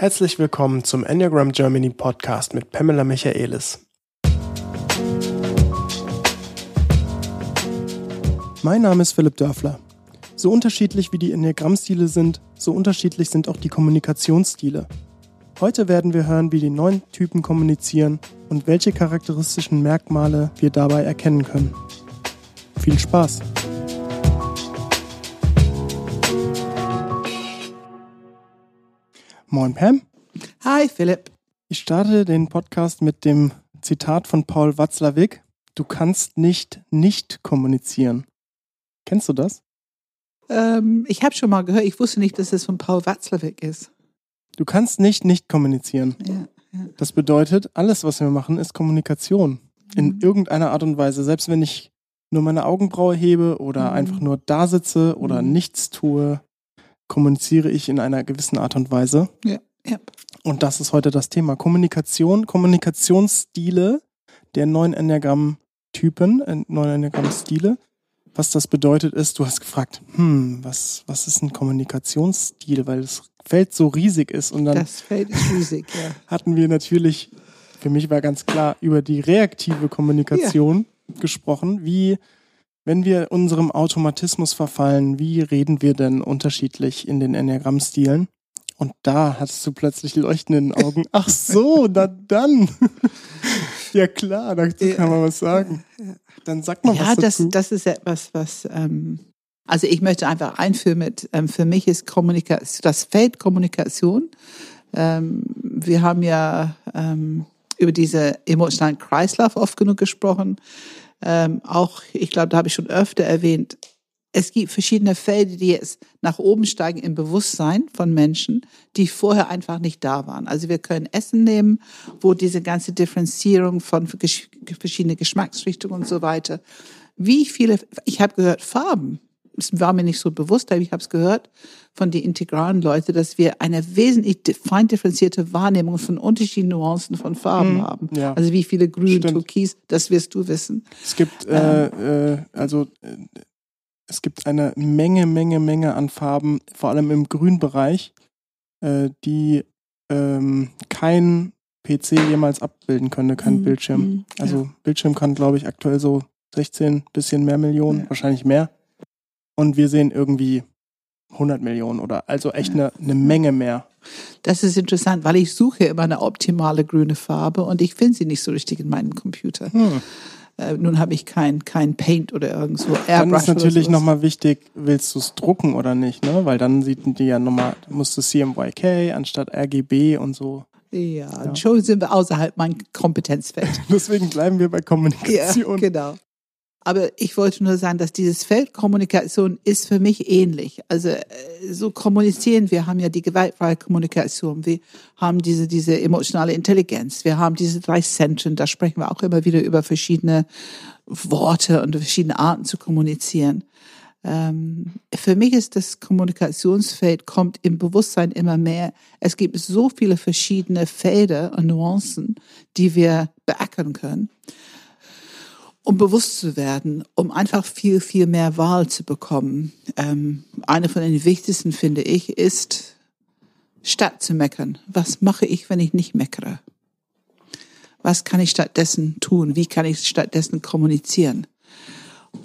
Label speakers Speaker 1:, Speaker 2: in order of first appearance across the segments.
Speaker 1: Herzlich willkommen zum Enneagram Germany Podcast mit Pamela Michaelis. Mein Name ist Philipp Dörfler. So unterschiedlich wie die Enneagrammstile sind, so unterschiedlich sind auch die Kommunikationsstile. Heute werden wir hören, wie die neuen Typen kommunizieren und welche charakteristischen Merkmale wir dabei erkennen können. Viel Spaß! Moin Pam.
Speaker 2: Hi Philipp.
Speaker 1: Ich starte den Podcast mit dem Zitat von Paul Watzlawick. Du kannst nicht nicht kommunizieren. Kennst du das?
Speaker 2: Ähm, ich habe schon mal gehört, ich wusste nicht, dass es von Paul Watzlawick ist.
Speaker 1: Du kannst nicht nicht kommunizieren.
Speaker 2: Ja, ja.
Speaker 1: Das bedeutet, alles, was wir machen, ist Kommunikation. In
Speaker 2: Mhm.
Speaker 1: irgendeiner Art und Weise. Selbst wenn ich nur meine Augenbraue hebe oder
Speaker 2: Mhm.
Speaker 1: einfach nur da sitze oder
Speaker 2: Mhm.
Speaker 1: nichts tue, kommuniziere ich in einer gewissen Art und Weise.
Speaker 2: Ja, ja.
Speaker 1: Und das ist heute das Thema. Kommunikation, Kommunikationsstile der neuen Enneagramm-Typen, äh, neuen Enneagramm-Stile. Was das bedeutet ist, du hast gefragt, hm, was, was ist ein Kommunikationsstil, weil das Feld so riesig ist. Und dann
Speaker 2: Das Feld ist riesig, ja.
Speaker 1: hatten wir natürlich, für mich war ganz klar, über die reaktive Kommunikation gesprochen. Wie, wenn wir unserem Automatismus verfallen, wie reden wir denn unterschiedlich in den Enneagramm-Stilen? Und da hattest du plötzlich Leuchten in den Augen. Ach so, na dann. ja klar, dazu
Speaker 2: Ja.
Speaker 1: kann man was sagen. Dann sag mal
Speaker 2: Ja,
Speaker 1: was
Speaker 2: das,
Speaker 1: dazu.
Speaker 2: das ist etwas, was, ähm, also ich möchte einfach einführen mit, ähm, für mich ist Kommunikation, das Feld Kommunikation. Ähm, wir haben ja ähm, über diese emotionalen Kreislauf oft genug gesprochen. Ähm, auch, ich glaube, da habe ich schon öfter erwähnt, es gibt verschiedene Felder, die jetzt nach oben steigen im Bewusstsein von Menschen, die vorher einfach nicht da waren. Also wir können Essen nehmen, wo diese ganze Differenzierung von gesch verschiedene Geschmacksrichtungen und so weiter. Wie viele, ich habe gehört, Farben. Es war mir nicht so bewusst, aber ich habe es gehört von den integralen Leuten, dass wir eine wesentlich fein differenzierte Wahrnehmung von unterschiedlichen Nuancen von Farben
Speaker 1: Mhm,
Speaker 2: haben.
Speaker 1: ja.
Speaker 2: Also wie viele Grün. Türkis, das wirst du wissen.
Speaker 1: Es gibt, äh, äh, also, äh, es gibt eine Menge, Menge, Menge an Farben, vor allem im Grünbereich, äh, die ähm, kein PC jemals abbilden könnte, kein
Speaker 2: Mhm,
Speaker 1: Bildschirm.
Speaker 2: mhm,
Speaker 1: Also Bildschirm kann, glaube ich, aktuell so 16, bisschen mehr Millionen,
Speaker 2: Ja.
Speaker 1: wahrscheinlich mehr. Und wir sehen irgendwie 100 Millionen oder also echt eine, eine Menge mehr.
Speaker 2: Das ist interessant, weil ich suche immer eine optimale grüne Farbe und ich finde sie nicht so richtig in meinem Computer.
Speaker 1: Hm.
Speaker 2: Äh, nun habe ich kein, kein Paint oder irgendwo Airbrush.
Speaker 1: Dann ist natürlich nochmal wichtig, willst du es drucken oder nicht, ne? Weil dann sieht die ja nochmal, musst du CMYK anstatt RGB und so.
Speaker 2: Ja,
Speaker 1: Ja.
Speaker 2: schon sind wir außerhalb mein Kompetenzfeld.
Speaker 1: Deswegen bleiben wir bei
Speaker 2: ja,
Speaker 1: Kommunikation.
Speaker 2: genau. Aber ich wollte nur sagen, dass dieses Feld Kommunikation ist für mich ähnlich. Also äh, so kommunizieren wir, haben ja die gewaltfreie Kommunikation, wir haben diese, diese emotionale Intelligenz, wir haben diese drei Zentren, da sprechen wir auch immer wieder über verschiedene Worte und verschiedene Arten zu kommunizieren. Ähm, für mich ist das Kommunikationsfeld kommt im Bewusstsein immer mehr. Es gibt so viele verschiedene Felder und Nuancen, die wir beackern können, um bewusst zu werden, um einfach viel, viel mehr Wahl zu bekommen. Ähm, eine von den wichtigsten, finde ich, ist, statt zu meckern, was mache ich, wenn ich nicht meckere? Was kann ich stattdessen tun? Wie kann ich stattdessen kommunizieren?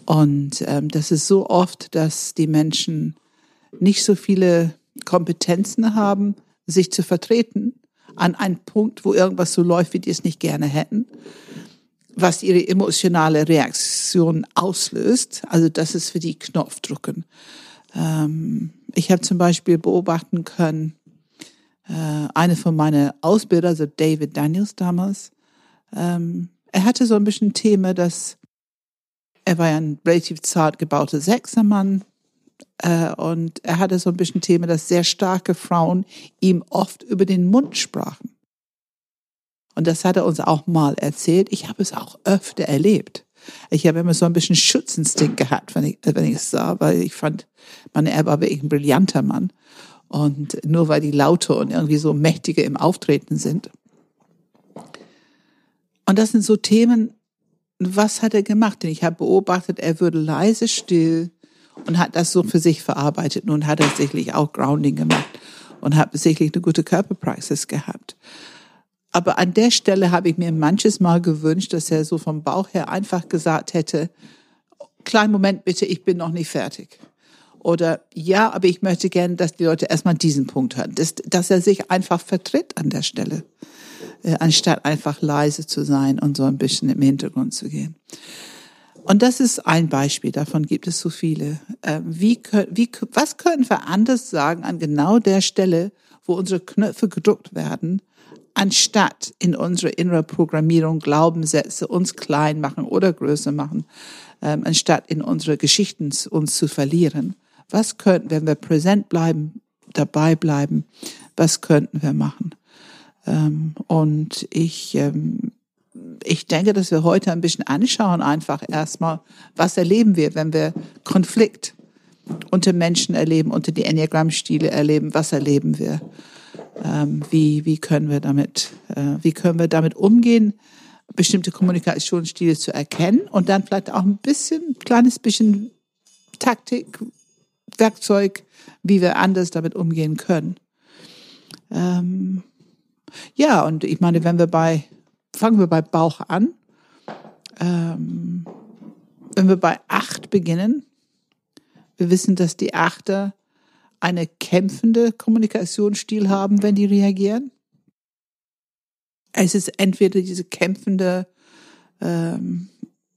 Speaker 2: Und ähm, das ist so oft, dass die Menschen nicht so viele Kompetenzen haben, sich zu vertreten an einen Punkt, wo irgendwas so läuft, wie die es nicht gerne hätten, was ihre emotionale Reaktion auslöst. Also das ist für die Knopfdrucken. Ähm, ich habe zum Beispiel beobachten können, äh, eine von meinen Ausbilder, also David Daniels damals, ähm, er hatte so ein bisschen Thema, dass er war ja ein relativ zart gebauter Sechsermann äh, und er hatte so ein bisschen Thema, dass sehr starke Frauen ihm oft über den Mund sprachen. Und das hat er uns auch mal erzählt. Ich habe es auch öfter erlebt. Ich habe immer so ein bisschen Schutzinstinkt gehabt, wenn ich, wenn ich es sah, weil ich fand, man, er war wirklich ein brillanter Mann. Und nur weil die laute und irgendwie so mächtige im Auftreten sind. Und das sind so Themen, was hat er gemacht? Denn ich habe beobachtet, er würde leise still und hat das so für sich verarbeitet. Nun hat er sicherlich auch Grounding gemacht und habe sicherlich eine gute Körperpraxis gehabt. Aber an der Stelle habe ich mir manches Mal gewünscht, dass er so vom Bauch her einfach gesagt hätte, kleinen Moment bitte, ich bin noch nicht fertig. Oder ja, aber ich möchte gerne, dass die Leute erstmal diesen Punkt hören. Dass, dass er sich einfach vertritt an der Stelle, äh, anstatt einfach leise zu sein und so ein bisschen im Hintergrund zu gehen. Und das ist ein Beispiel, davon gibt es so viele. Äh, wie, wie, was können wir anders sagen an genau der Stelle, wo unsere Knöpfe gedruckt werden, anstatt in unsere innere Programmierung Glaubenssätze uns klein machen oder größer machen, ähm, anstatt in unsere Geschichten uns zu verlieren. Was könnten, wenn wir präsent bleiben, dabei bleiben, was könnten wir machen? Ähm, und ich, ähm, ich denke, dass wir heute ein bisschen anschauen, einfach erstmal, was erleben wir, wenn wir Konflikt unter Menschen erleben, unter die Enneagramm-Stile erleben, was erleben wir? Ähm, wie, wie können wir damit, äh, wie können wir damit umgehen, bestimmte Kommunikationsstile zu erkennen und dann vielleicht auch ein bisschen, kleines bisschen Taktik, Werkzeug, wie wir anders damit umgehen können. Ähm, ja, und ich meine, wenn wir bei, fangen wir bei Bauch an. Ähm, wenn wir bei acht beginnen, wir wissen, dass die Achter eine kämpfende Kommunikationsstil haben, wenn die reagieren. Es ist entweder diese kämpfende, ähm,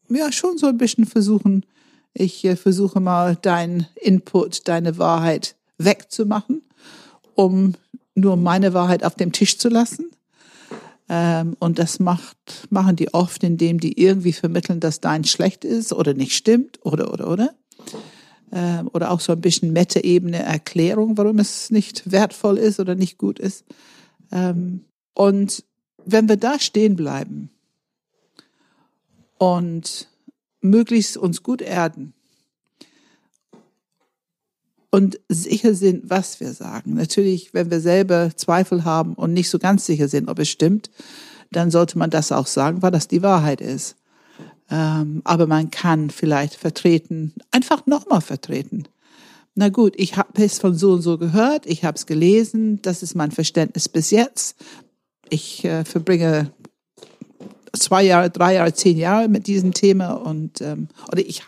Speaker 2: ja, schon so ein bisschen versuchen, ich äh, versuche mal deinen Input, deine Wahrheit wegzumachen, um nur meine Wahrheit auf dem Tisch zu lassen. Ähm, und das macht, machen die oft, indem die irgendwie vermitteln, dass dein schlecht ist oder nicht stimmt oder, oder, oder ähm, oder auch so ein bisschen Meta-Ebene Erklärung, warum es nicht wertvoll ist oder nicht gut ist. Ähm, und wenn wir da stehen bleiben und möglichst uns gut erden und sicher sind, was wir sagen. Natürlich, wenn wir selber Zweifel haben und nicht so ganz sicher sind, ob es stimmt, dann sollte man das auch sagen, weil das die Wahrheit ist. Ähm, aber man kann vielleicht vertreten, einfach nochmal vertreten. Na gut, ich habe es von so und so gehört, ich habe es gelesen, das ist mein Verständnis bis jetzt. Ich äh, verbringe zwei Jahre, drei Jahre, zehn Jahre mit diesem Thema und ähm, oder ich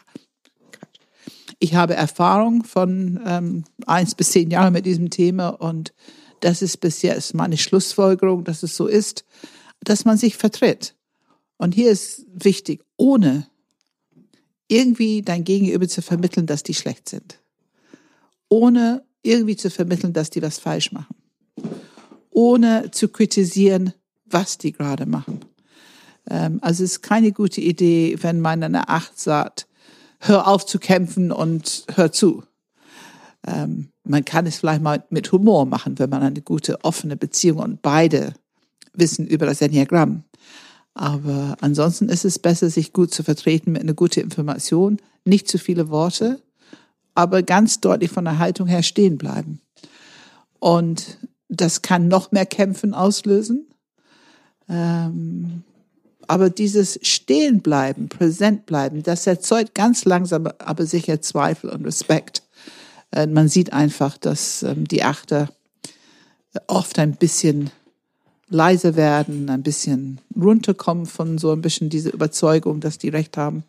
Speaker 2: ich habe Erfahrung von ähm, eins bis zehn Jahren mit diesem Thema und das ist bis jetzt meine Schlussfolgerung, dass es so ist, dass man sich vertritt. Und hier ist wichtig, ohne irgendwie dein Gegenüber zu vermitteln, dass die schlecht sind. Ohne irgendwie zu vermitteln, dass die was falsch machen. Ohne zu kritisieren, was die gerade machen. Ähm, also es ist keine gute Idee, wenn man eine Acht sagt, hör auf zu kämpfen und hör zu. Ähm, man kann es vielleicht mal mit Humor machen, wenn man eine gute, offene Beziehung und beide wissen über das Enneagramm. Aber ansonsten ist es besser, sich gut zu vertreten mit einer guten Information, nicht zu viele Worte, aber ganz deutlich von der Haltung her stehen bleiben. Und das kann noch mehr Kämpfen auslösen. Ähm, aber dieses Stehenbleiben, präsent bleiben, das erzeugt ganz langsam, aber sicher Zweifel und Respekt. Äh, man sieht einfach, dass ähm, die Achter oft ein bisschen leise werden, ein bisschen runterkommen von so ein bisschen diese Überzeugung, dass die Recht haben.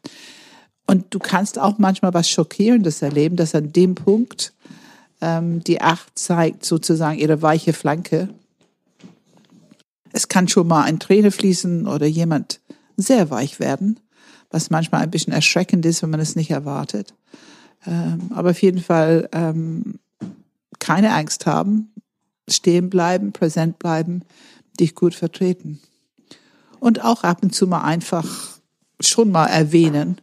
Speaker 2: Und du kannst auch manchmal was Schockierendes erleben, dass an dem Punkt ähm, die Acht zeigt sozusagen ihre weiche Flanke. Es kann schon mal ein Träne fließen oder jemand sehr weich werden, was manchmal ein bisschen erschreckend ist, wenn man es nicht erwartet. Ähm, aber auf jeden Fall ähm, keine Angst haben, stehen bleiben, präsent bleiben, dich gut vertreten. Und auch ab und zu mal einfach schon mal erwähnen,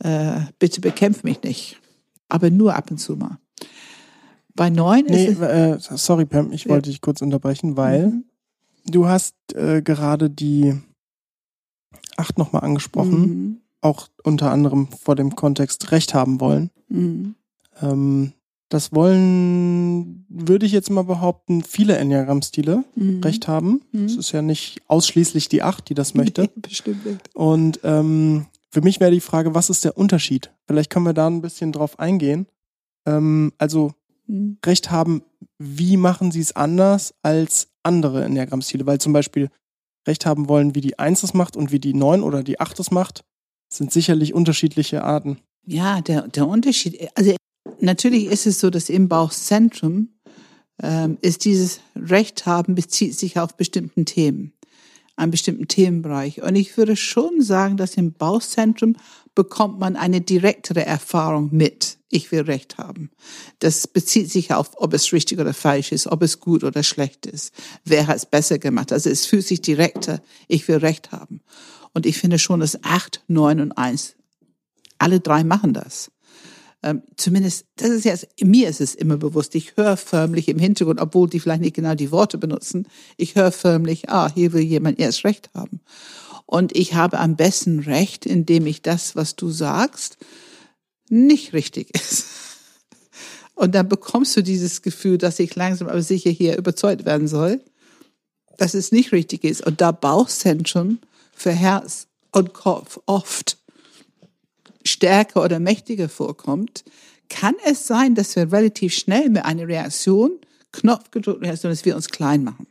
Speaker 2: äh, bitte bekämpf mich nicht. Aber nur ab und zu mal. Bei neun nee, ist.
Speaker 1: Äh, sorry, Pam, ich ja. wollte dich kurz unterbrechen, weil mhm. du hast äh, gerade die acht nochmal angesprochen. Mhm. Auch unter anderem vor dem Kontext Recht haben wollen. Mhm. Ähm, das wollen, würde ich jetzt mal behaupten, viele Enneagramm-Stile mhm. recht haben. Es mhm. ist ja nicht ausschließlich die Acht, die das möchte. Nee,
Speaker 2: bestimmt nicht.
Speaker 1: Und ähm, für mich wäre die Frage, was ist der Unterschied? Vielleicht können wir da ein bisschen drauf eingehen. Ähm, also mhm. Recht haben wie machen sie es anders als andere Enneagramm-Stile? Weil zum Beispiel Recht haben wollen, wie die Eins es macht und wie die Neun oder die Acht es macht, sind sicherlich unterschiedliche Arten.
Speaker 2: Ja, der, der Unterschied, also natürlich ist es so, dass im Bauchzentrum ähm, ist dieses Recht haben, bezieht sich auf bestimmten Themen, einen bestimmten Themenbereich. Und ich würde schon sagen, dass im Bauchzentrum bekommt man eine direktere Erfahrung mit. Ich will Recht haben. Das bezieht sich auf, ob es richtig oder falsch ist, ob es gut oder schlecht ist. Wer hat es besser gemacht? Also es fühlt sich direkter. Ich will Recht haben. Und ich finde schon, dass acht, neun und eins, alle drei machen das ähm, zumindest, das ist jetzt, mir ist es immer bewusst, ich höre förmlich im Hintergrund, obwohl die vielleicht nicht genau die Worte benutzen, ich höre förmlich, ah, hier will jemand erst Recht haben. Und ich habe am besten Recht, indem ich das, was du sagst, nicht richtig ist. Und dann bekommst du dieses Gefühl, dass ich langsam aber sicher hier überzeugt werden soll, dass es nicht richtig ist. Und da Bauchzentrum für Herz und Kopf oft stärker oder mächtiger vorkommt, kann es sein, dass wir relativ schnell mit einer Reaktion, knopfgedrückt Reaktion, dass wir uns klein machen.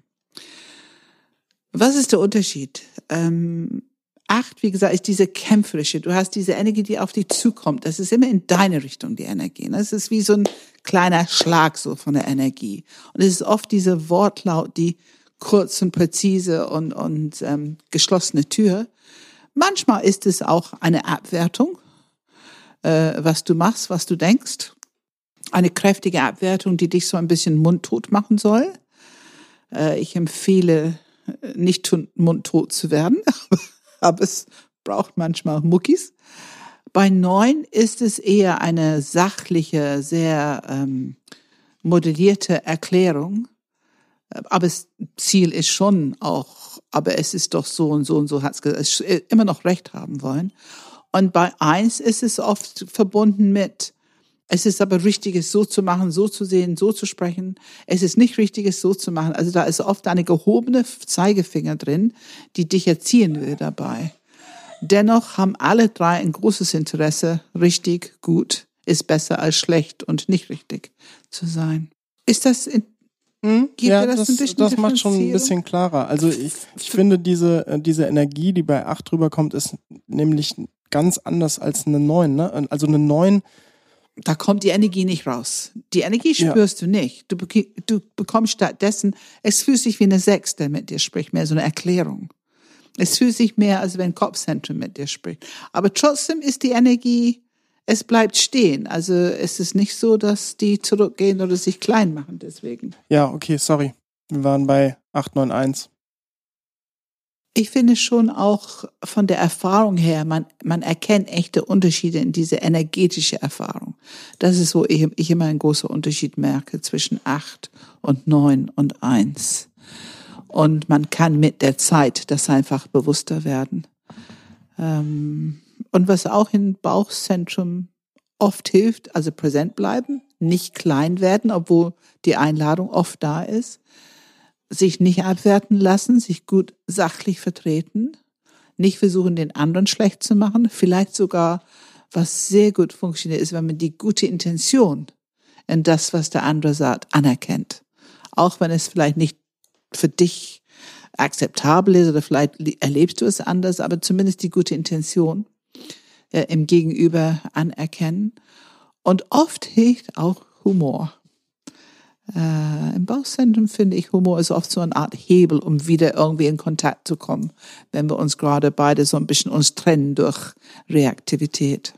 Speaker 2: Was ist der Unterschied? Ähm, acht, wie gesagt, ist diese kämpferische. Du hast diese Energie, die auf dich zukommt. Das ist immer in deine Richtung, die Energie. Das ist wie so ein kleiner Schlag so von der Energie. Und es ist oft diese Wortlaut, die kurz und präzise und, und ähm, geschlossene Tür. Manchmal ist es auch eine Abwertung was du machst, was du denkst. Eine kräftige Abwertung, die dich so ein bisschen mundtot machen soll. Äh, ich empfehle, äh, nicht mundtot zu werden, aber es braucht manchmal Muckis. Bei neun ist es eher eine sachliche, sehr ähm, modellierte Erklärung. Aber das Ziel ist schon auch, aber es ist doch so und so und so hat es immer noch Recht haben wollen. Und bei eins ist es oft verbunden mit, es ist aber richtig, es so zu machen, so zu sehen, so zu sprechen. Es ist nicht richtig, es so zu machen. Also da ist oft eine gehobene Zeigefinger drin, die dich erziehen will dabei. Dennoch haben alle drei ein großes Interesse, richtig, gut, ist besser als schlecht und nicht richtig zu sein. Ist das in,
Speaker 1: hm? ja, das, das, das macht schon ein bisschen klarer. Also ich, ich finde diese, äh, diese Energie, die bei 8 rüberkommt, ist nämlich ganz anders als eine 9. Ne? Also eine 9.
Speaker 2: Da kommt die Energie nicht raus. Die Energie spürst ja. du nicht. Du, du bekommst stattdessen, es fühlt sich wie eine 6, der mit dir spricht, mehr so eine Erklärung. Es fühlt sich mehr, als wenn Kopfzentrum mit dir spricht. Aber trotzdem ist die Energie, es bleibt stehen. Also es ist nicht so, dass die zurückgehen oder sich klein machen deswegen.
Speaker 1: Ja, okay, sorry. Wir waren bei 891
Speaker 2: ich finde schon auch von der Erfahrung her, man, man erkennt echte Unterschiede in diese energetische Erfahrung. Das ist, wo ich, ich immer einen großen Unterschied merke zwischen acht und neun und eins. Und man kann mit der Zeit das einfach bewusster werden. Ähm, und was auch im Bauchzentrum oft hilft, also präsent bleiben, nicht klein werden, obwohl die Einladung oft da ist sich nicht abwerten lassen, sich gut sachlich vertreten, nicht versuchen, den anderen schlecht zu machen, vielleicht sogar, was sehr gut funktioniert, ist, wenn man die gute Intention in das, was der andere sagt, anerkennt. Auch wenn es vielleicht nicht für dich akzeptabel ist oder vielleicht erlebst du es anders, aber zumindest die gute Intention äh, im Gegenüber anerkennen. Und oft hilft auch Humor. Äh, Im Bauchzentrum finde ich, Humor ist oft so eine Art Hebel, um wieder irgendwie in Kontakt zu kommen, wenn wir uns gerade beide so ein bisschen uns trennen durch Reaktivität.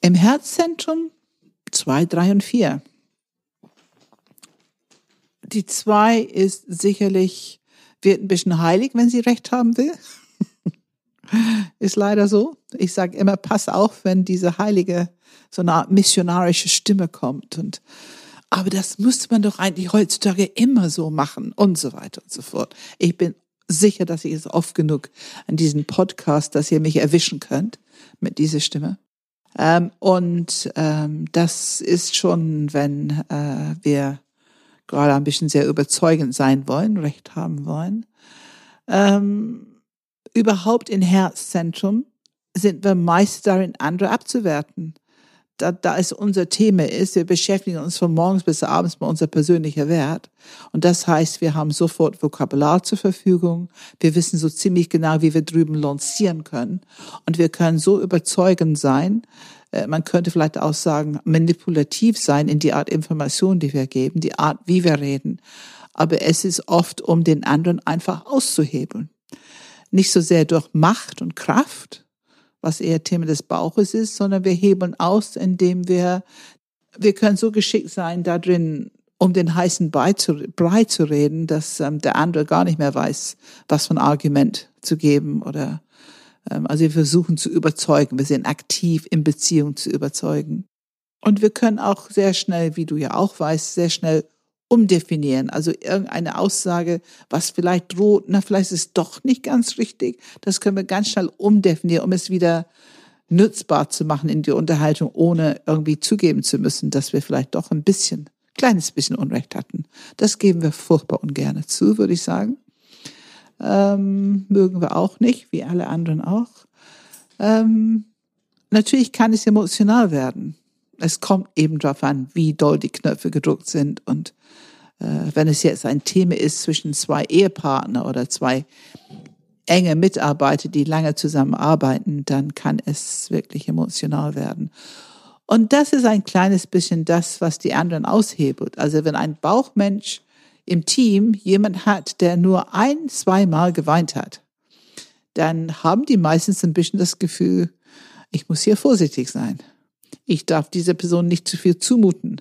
Speaker 2: Im Herzzentrum zwei, drei und vier. Die zwei ist sicherlich, wird ein bisschen heilig, wenn sie recht haben will. Ist leider so. Ich sage immer, pass auf, wenn diese heilige so eine Art missionarische Stimme kommt und aber das müsste man doch eigentlich heutzutage immer so machen und so weiter und so fort. Ich bin sicher, dass ich es oft genug an diesem Podcast, dass ihr mich erwischen könnt mit dieser Stimme. Ähm, und ähm, das ist schon, wenn äh, wir gerade ein bisschen sehr überzeugend sein wollen, recht haben wollen. Ähm, überhaupt im Herzzentrum sind wir meist darin, andere abzuwerten da, da es unser Thema ist, wir beschäftigen uns von morgens bis abends mit unser persönlicher Wert. Und das heißt, wir haben sofort Vokabular zur Verfügung. Wir wissen so ziemlich genau, wie wir drüben lancieren können. Und wir können so überzeugend sein, äh, man könnte vielleicht auch sagen, manipulativ sein in die Art Information, die wir geben, die Art, wie wir reden. Aber es ist oft, um den anderen einfach auszuhebeln. Nicht so sehr durch Macht und Kraft, was eher Thema des Bauches ist, sondern wir hebeln aus, indem wir, wir können so geschickt sein, da drin um den heißen Brei zu, Brei zu reden, dass ähm, der andere gar nicht mehr weiß, was für ein Argument zu geben oder ähm, also wir versuchen zu überzeugen, wir sind aktiv in Beziehung zu überzeugen. Und wir können auch sehr schnell, wie du ja auch weißt, sehr schnell umdefinieren. Also irgendeine Aussage, was vielleicht droht, na, vielleicht ist es doch nicht ganz richtig. Das können wir ganz schnell umdefinieren, um es wieder nutzbar zu machen in die Unterhaltung, ohne irgendwie zugeben zu müssen, dass wir vielleicht doch ein bisschen, kleines bisschen Unrecht hatten. Das geben wir furchtbar ungern zu, würde ich sagen. Ähm, mögen wir auch nicht, wie alle anderen auch. Ähm, natürlich kann es emotional werden es kommt eben darauf an, wie doll die Knöpfe gedruckt sind. Und wenn es jetzt ein Thema ist zwischen zwei Ehepartner oder zwei enge Mitarbeiter, die lange zusammenarbeiten, dann kann es wirklich emotional werden. Und das ist ein kleines bisschen das, was die anderen aushebelt. Also wenn ein Bauchmensch im Team jemand hat, der nur ein, zweimal geweint hat, dann haben die meistens ein bisschen das Gefühl, ich muss hier vorsichtig sein ich darf dieser Person nicht zu viel zumuten.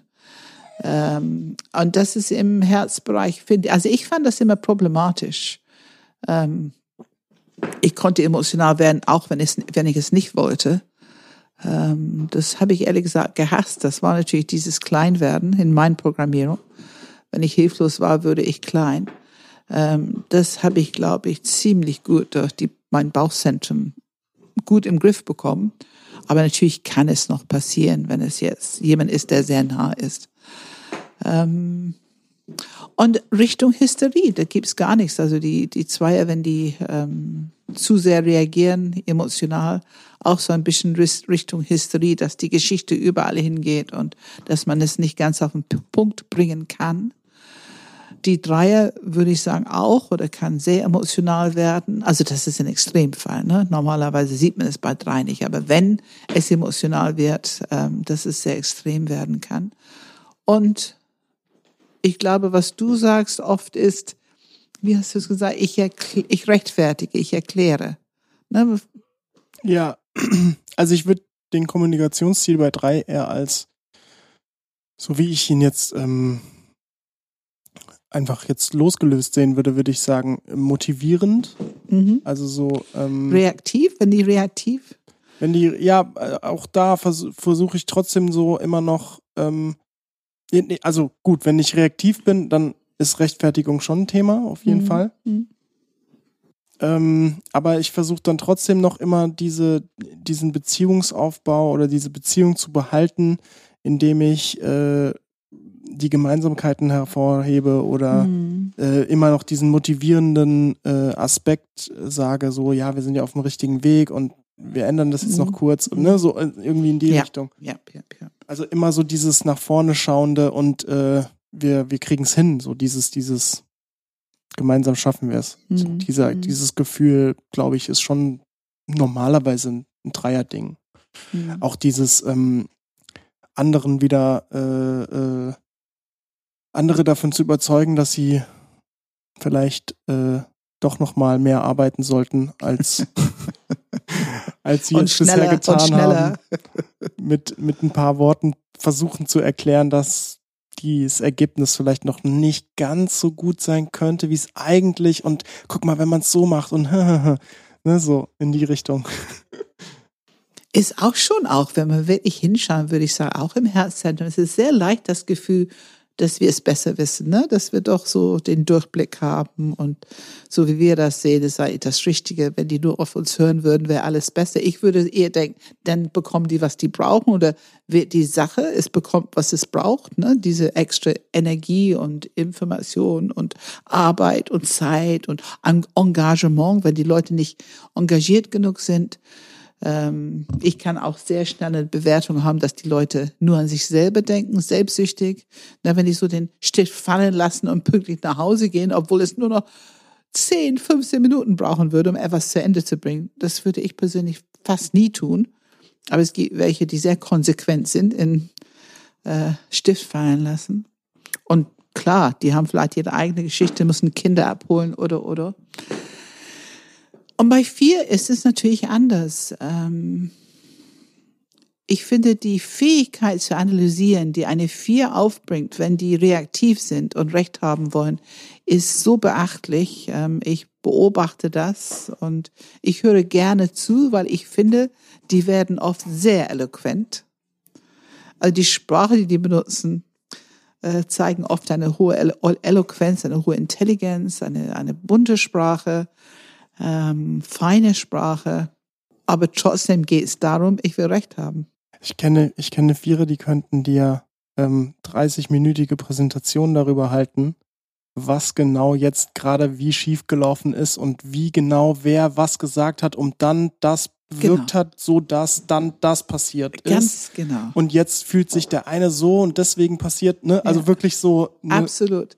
Speaker 2: Ähm, und das ist im Herzbereich, finde also ich fand das immer problematisch. Ähm, ich konnte emotional werden, auch wenn, wenn ich es nicht wollte. Ähm, das habe ich ehrlich gesagt gehasst. Das war natürlich dieses Kleinwerden in meiner Programmierung. Wenn ich hilflos war, würde ich klein. Ähm, das habe ich, glaube ich, ziemlich gut durch die, mein Bauchzentrum gut im Griff bekommen. Aber natürlich kann es noch passieren, wenn es jetzt jemand ist, der sehr nah ist. Ähm, und Richtung Hysterie, da gibt's gar nichts. Also die, die Zweier, wenn die ähm, zu sehr reagieren, emotional, auch so ein bisschen Richtung Hysterie, dass die Geschichte überall hingeht und dass man es nicht ganz auf den Punkt bringen kann. Die Dreier würde ich sagen auch oder kann sehr emotional werden. Also das ist ein Extremfall. Ne? Normalerweise sieht man es bei drei nicht, aber wenn es emotional wird, ähm, dass es sehr extrem werden kann. Und ich glaube, was du sagst oft ist, wie hast du es gesagt, ich, ich rechtfertige, ich erkläre. Ne?
Speaker 1: Ja, also ich würde den Kommunikationsstil bei drei eher als, so wie ich ihn jetzt ähm, einfach jetzt losgelöst sehen würde, würde ich sagen, motivierend. Mhm. Also so. Ähm,
Speaker 2: reaktiv, wenn die reaktiv?
Speaker 1: Wenn die, ja, äh, auch da vers versuche ich trotzdem so immer noch, ähm, also gut, wenn ich reaktiv bin, dann ist Rechtfertigung schon ein Thema, auf jeden mhm. Fall. Mhm. Ähm, aber ich versuche dann trotzdem noch immer diese, diesen Beziehungsaufbau oder diese Beziehung zu behalten, indem ich äh, die Gemeinsamkeiten hervorhebe oder mhm. äh, immer noch diesen motivierenden äh, Aspekt sage, so ja, wir sind ja auf dem richtigen Weg und wir ändern das jetzt mhm. noch kurz, ne, so äh, irgendwie in die
Speaker 2: ja.
Speaker 1: Richtung.
Speaker 2: Ja, ja, ja.
Speaker 1: Also immer so dieses nach vorne schauende und äh, wir, wir kriegen es hin, so dieses, dieses gemeinsam schaffen wir es. Mhm. So dieser, mhm. dieses Gefühl, glaube ich, ist schon normalerweise ein, ein Dreierding. Mhm. Auch dieses ähm, anderen wieder äh, äh, andere davon zu überzeugen, dass sie vielleicht äh, doch noch mal mehr arbeiten sollten, als, als sie es bisher getan haben. Mit, mit ein paar Worten versuchen zu erklären, dass dieses Ergebnis vielleicht noch nicht ganz so gut sein könnte, wie es eigentlich und guck mal, wenn man es so macht und ne, so in die Richtung.
Speaker 2: Ist auch schon auch, wenn man wirklich hinschauen, würde ich sagen, auch im Herzzentrum. Es ist sehr leicht das Gefühl, dass wir es besser wissen, ne? dass wir doch so den Durchblick haben und so wie wir das sehen, ist sei das Richtige. Wenn die nur auf uns hören würden, wäre alles besser. Ich würde eher denken, dann bekommen die, was die brauchen oder wird die Sache, es bekommt, was es braucht, ne? diese extra Energie und Information und Arbeit und Zeit und Engagement, wenn die Leute nicht engagiert genug sind Ähm, ich kann auch sehr schnell eine Bewertung haben, dass die Leute nur an sich selber denken, selbstsüchtig. Na, wenn die so den Stift fallen lassen und pünktlich nach Hause gehen, obwohl es nur noch 10, 15 Minuten brauchen würde, um etwas zu Ende zu bringen. Das würde ich persönlich fast nie tun. Aber es gibt welche, die sehr konsequent sind in äh, Stift fallen lassen. Und klar, die haben vielleicht ihre eigene Geschichte, müssen Kinder abholen oder oder. Und bei vier ist es natürlich anders. Ähm, ich finde die Fähigkeit zu analysieren, die eine vier aufbringt, wenn die reaktiv sind und Recht haben wollen, ist so beachtlich. Ähm, ich beobachte das und ich höre gerne zu, weil ich finde, die werden oft sehr eloquent. Also die Sprache, die die benutzen, äh, zeigen oft eine hohe Eloquenz, eine hohe Intelligenz, eine, eine bunte Sprache, ähm, feine Sprache. Aber trotzdem geht es darum, ich will Recht haben.
Speaker 1: Ich kenne, ich kenne Vierer, die könnten dir ähm, 30-minütige Präsentationen darüber halten, was genau jetzt gerade wie schief gelaufen ist und wie genau wer was gesagt hat, um dann das bewirkt genau. hat, so dass dann das passiert
Speaker 2: Ganz
Speaker 1: ist.
Speaker 2: Ganz genau.
Speaker 1: Und jetzt fühlt sich der eine so und deswegen passiert, ne? Also ja. wirklich so.
Speaker 2: Ne? Absolut.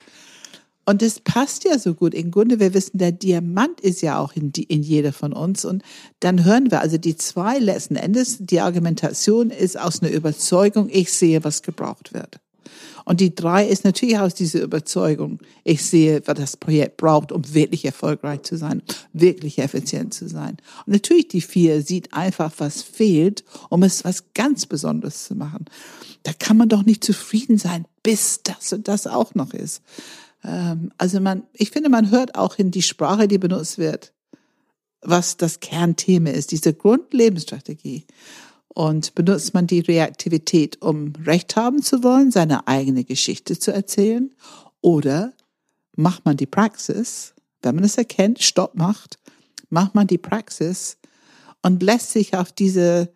Speaker 2: Und das passt ja so gut. Im Grunde, wir wissen, der Diamant ist ja auch in, die, in jeder von uns. Und dann hören wir, also die zwei letzten Endes, die Argumentation ist aus einer Überzeugung, ich sehe, was gebraucht wird. Und die drei ist natürlich aus dieser Überzeugung, ich sehe, was das Projekt braucht, um wirklich erfolgreich zu sein, wirklich effizient zu sein. Und natürlich die vier sieht einfach, was fehlt, um es was ganz Besonderes zu machen. Da kann man doch nicht zufrieden sein, bis das und das auch noch ist. Ähm, also man, ich finde, man hört auch in die Sprache, die benutzt wird, was das Kernthema ist, diese Grundlebensstrategie. Und benutzt man die Reaktivität, um Recht haben zu wollen, seine eigene Geschichte zu erzählen? Oder macht man die Praxis, wenn man es erkennt, Stopp macht, macht man die Praxis und lässt sich auf diese